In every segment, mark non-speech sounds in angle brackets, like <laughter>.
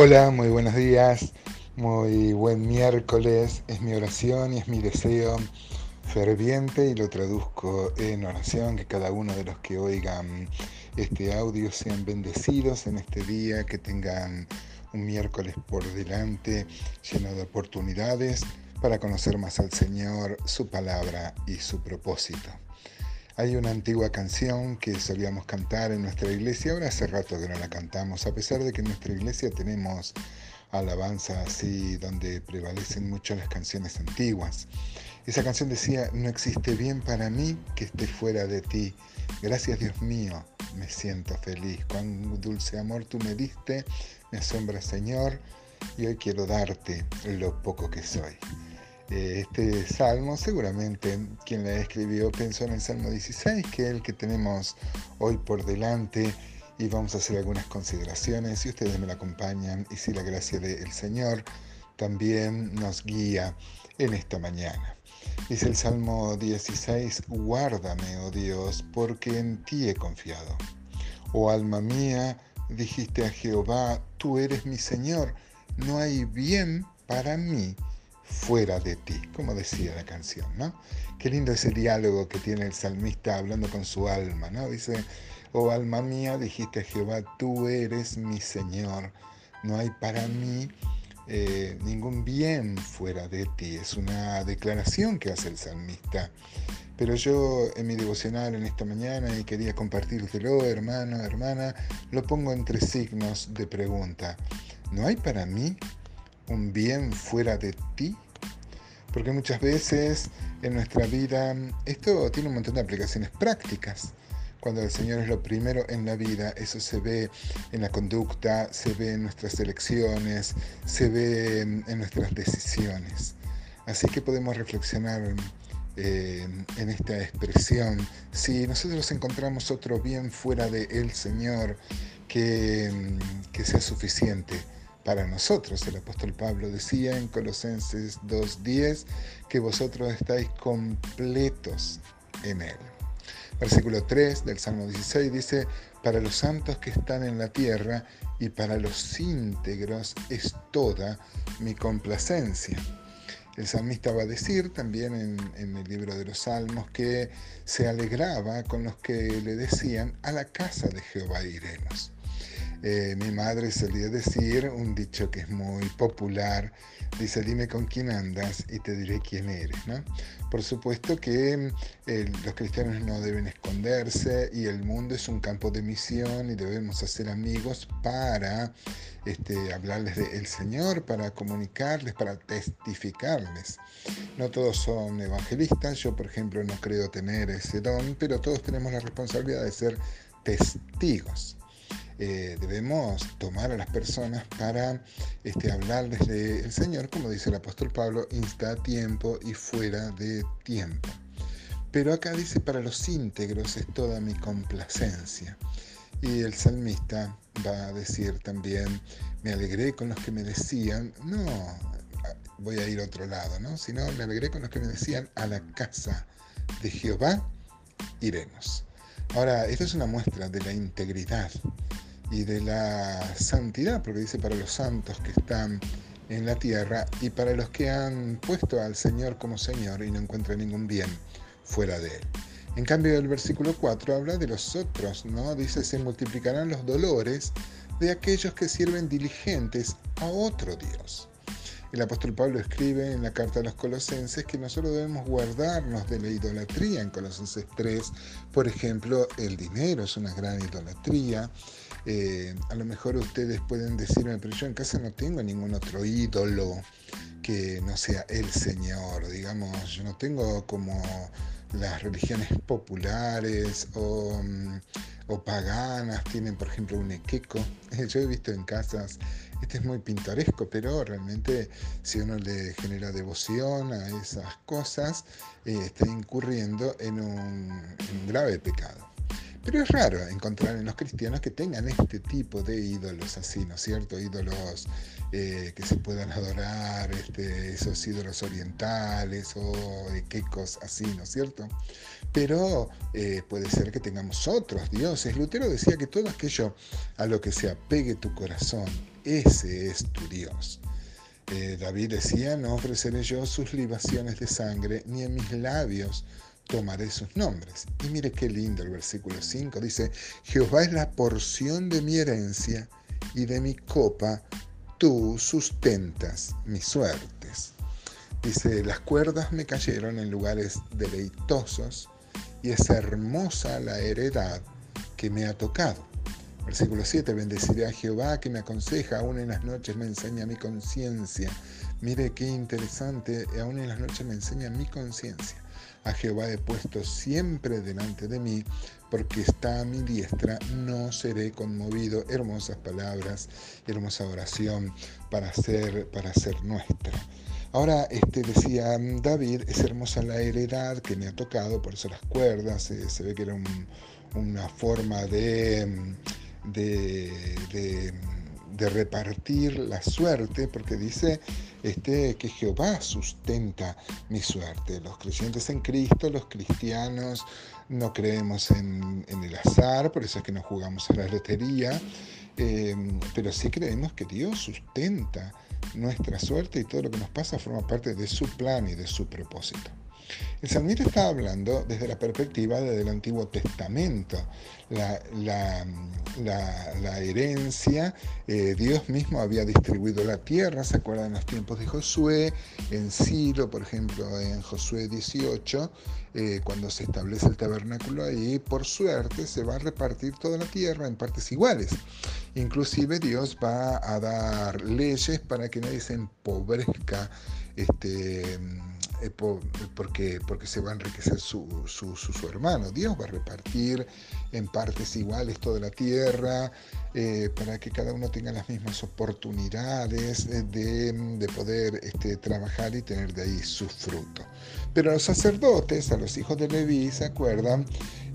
Hola, muy buenos días, muy buen miércoles. Es mi oración y es mi deseo ferviente y lo traduzco en oración, que cada uno de los que oigan este audio sean bendecidos en este día, que tengan un miércoles por delante lleno de oportunidades para conocer más al Señor, su palabra y su propósito. Hay una antigua canción que solíamos cantar en nuestra iglesia, ahora hace rato que no la cantamos, a pesar de que en nuestra iglesia tenemos alabanza así donde prevalecen mucho las canciones antiguas. Esa canción decía, no existe bien para mí que esté fuera de ti. Gracias Dios mío, me siento feliz. Cuán dulce amor tú me diste, me asombra Señor, y hoy quiero darte lo poco que soy. Eh, este salmo, seguramente quien la escribió pensó en el Salmo 16, que es el que tenemos hoy por delante, y vamos a hacer algunas consideraciones, si ustedes me la acompañan, y si la gracia del Señor también nos guía en esta mañana. Dice el Salmo 16, guárdame, oh Dios, porque en ti he confiado. Oh alma mía, dijiste a Jehová, tú eres mi Señor, no hay bien para mí fuera de ti, como decía la canción, ¿no? Qué lindo ese diálogo que tiene el salmista hablando con su alma, ¿no? Dice, oh alma mía, dijiste a Jehová, tú eres mi Señor, no hay para mí eh, ningún bien fuera de ti. Es una declaración que hace el salmista. Pero yo en mi devocional en esta mañana y quería compartírtelo, hermano, hermana, lo pongo entre signos de pregunta. ¿No hay para mí un bien fuera de ti? Porque muchas veces en nuestra vida esto tiene un montón de aplicaciones prácticas. Cuando el Señor es lo primero en la vida, eso se ve en la conducta, se ve en nuestras elecciones, se ve en nuestras decisiones. Así que podemos reflexionar eh, en esta expresión. Si nosotros encontramos otro bien fuera de el Señor que, que sea suficiente, para nosotros. El apóstol Pablo decía en Colosenses 2.10 que vosotros estáis completos en Él. Versículo 3 del Salmo 16 dice, para los santos que están en la tierra y para los íntegros es toda mi complacencia. El salmista va a decir también en, el libro de los Salmos que se alegraba con los que le decían, a la casa de Jehová iremos. Eh, mi madre solía decir un dicho que es muy popular, dice dime con quién andas y te diré quién eres. ¿no? Por supuesto que eh, los cristianos no deben esconderse y el mundo es un campo de misión y debemos hacer amigos para este, hablarles del Señor, para comunicarles, para testificarles. No todos son evangelistas, yo por ejemplo no creo tener ese don, pero todos tenemos la responsabilidad de ser testigos. Eh, debemos tomar a las personas para este, hablarles del Señor, como dice el apóstol Pablo, insta a tiempo y fuera de tiempo. Pero acá dice, para los íntegros es toda mi complacencia. Y el salmista va a decir también, me alegré con los que me decían, no, voy a ir a otro lado, ¿no? Sino me alegré con los que me decían, a la casa de Jehová iremos. Ahora, esto es una muestra de la integridad y de la santidad, porque dice para los santos que están en la tierra y para los que han puesto al Señor como Señor y no encuentran ningún bien fuera de Él. En cambio, el versículo 4 habla de los otros, ¿no? Dice, se multiplicarán los dolores de aquellos que sirven diligentes a otro Dios. El apóstol Pablo escribe en la carta a los colosenses que nosotros debemos guardarnos de la idolatría. En Colosenses 3, por ejemplo, el dinero es una gran idolatría. Eh, a lo mejor ustedes pueden decirme, pero yo en casa no tengo ningún otro ídolo que no sea el Señor. Digamos, yo no tengo como las religiones populares o, mm, paganas tienen, por ejemplo, un equeco. <laughs> Yo he visto en casas este es muy pintoresco, pero realmente si uno le genera devoción a esas cosas, eh, está incurriendo en un, grave pecado. Pero es raro encontrar en los cristianos que tengan este tipo de ídolos así, ¿no es cierto? Ídolos eh, que se puedan adorar, este, esos ídolos orientales o de quecos así, ¿no es cierto? Pero eh, puede ser que tengamos otros dioses. Lutero decía que todo aquello a lo que se apegue tu corazón, ese es tu Dios. Eh, David decía, no ofreceré yo sus libaciones de sangre, ni en mis labios tomaré sus nombres. Y mire qué lindo el versículo 5, dice, Jehová es la porción de mi herencia y de mi copa tú sustentas mis suertes. Dice, las cuerdas me cayeron en lugares deleitosos y es hermosa la heredad que me ha tocado. Versículo 7, bendeciré a Jehová que me aconseja, aún en las noches me enseña mi conciencia. Mire qué interesante, aún en las noches me enseña mi conciencia. Jehová he puesto siempre delante de mí, porque está a mi diestra, no seré conmovido. Hermosas palabras, hermosa oración para ser, para ser nuestra. Ahora, este, decía David, es hermosa la heredad que me ha tocado, por eso las cuerdas, eh, se ve que era una forma de de repartir la suerte, porque dice este, que Jehová sustenta mi suerte. Los creyentes en Cristo, los cristianos, no creemos en, el azar, por eso es que no jugamos a la lotería, em, pero sí creemos que Dios sustenta nuestra suerte y todo lo que nos pasa forma parte de su plan y de su propósito. El salmista está hablando desde la perspectiva del Antiguo Testamento, la, herencia, eh, Dios mismo había distribuido la tierra, ¿se acuerdan los tiempos de Josué? En Silo, por ejemplo, en Josué 18, eh, cuando se establece el tabernáculo ahí, por suerte se va a repartir toda la tierra en partes iguales. Inclusive Dios va a dar leyes para que nadie se empobrezca este, eh, porque, porque se va a enriquecer su, su, hermano. Dios va a repartir en partes iguales toda la tierra eh, para que cada uno tenga las mismas oportunidades eh, de, poder este, trabajar y tener de ahí su fruto. Pero a los sacerdotes, a los hijos de Leví, ¿se acuerdan?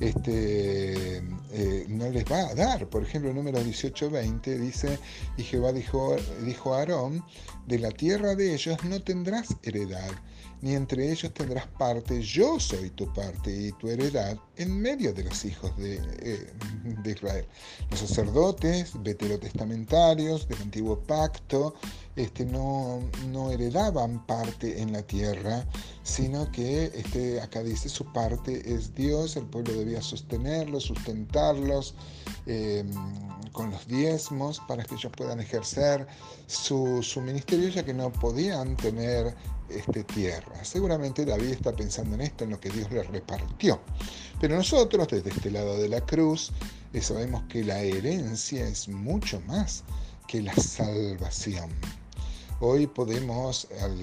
Este, no les va a dar. Por ejemplo, el número 18-20 dice, y Jehová dijo, dijo a Aarón, de la tierra de ellos no tendrás heredad ni entre ellos tendrás parte, yo soy tu parte y tu heredad en medio de los hijos de, eh, Israel. Los sacerdotes veterotestamentarios del antiguo pacto este, no, no, heredaban parte en la tierra, sino que este, acá dice su parte es Dios, el pueblo debía sostenerlos, sustentarlos em, con los diezmos para que ellos puedan ejercer su, su ministerio, ya que no podían tener este, tierra. Seguramente David está pensando en esto, en lo que Dios le repartió. Pero nosotros, desde este lado de la cruz, eh, sabemos que la herencia es mucho más que la salvación. Hoy podemos, al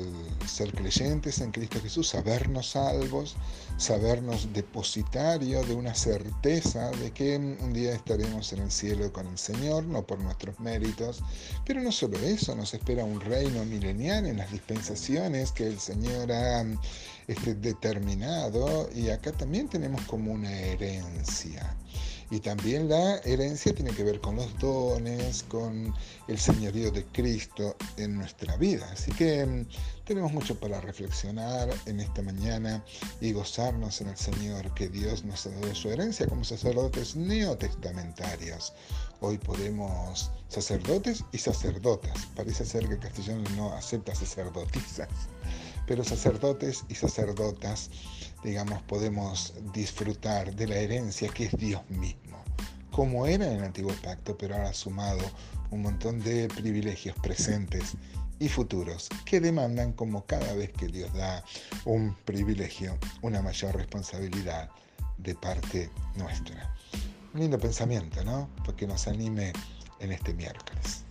ser creyentes en Cristo Jesús, sabernos salvos, sabernos depositario de una certeza de que un día estaremos en el cielo con el Señor, no por nuestros méritos, pero no solo eso, nos espera un reino milenial en las dispensaciones que el Señor ha este, determinado y acá también tenemos como una herencia. Y también la herencia tiene que ver con los dones, con el señorío de Cristo en nuestra vida. Así que mm, tenemos mucho para reflexionar en esta mañana y gozarnos en el Señor que Dios nos ha dado su herencia como sacerdotes neotestamentarios. Hoy podemos sacerdotes y sacerdotas. Parece ser que el no acepta sacerdotisas, pero sacerdotes y sacerdotas digamos, podemos disfrutar de la herencia que es Dios mismo, como era en el antiguo pacto, pero ahora sumado un montón de privilegios presentes y futuros que demandan como cada vez que Dios da un privilegio, una mayor responsabilidad de parte nuestra. Un lindo pensamiento, ¿no? Porque nos anime en este miércoles.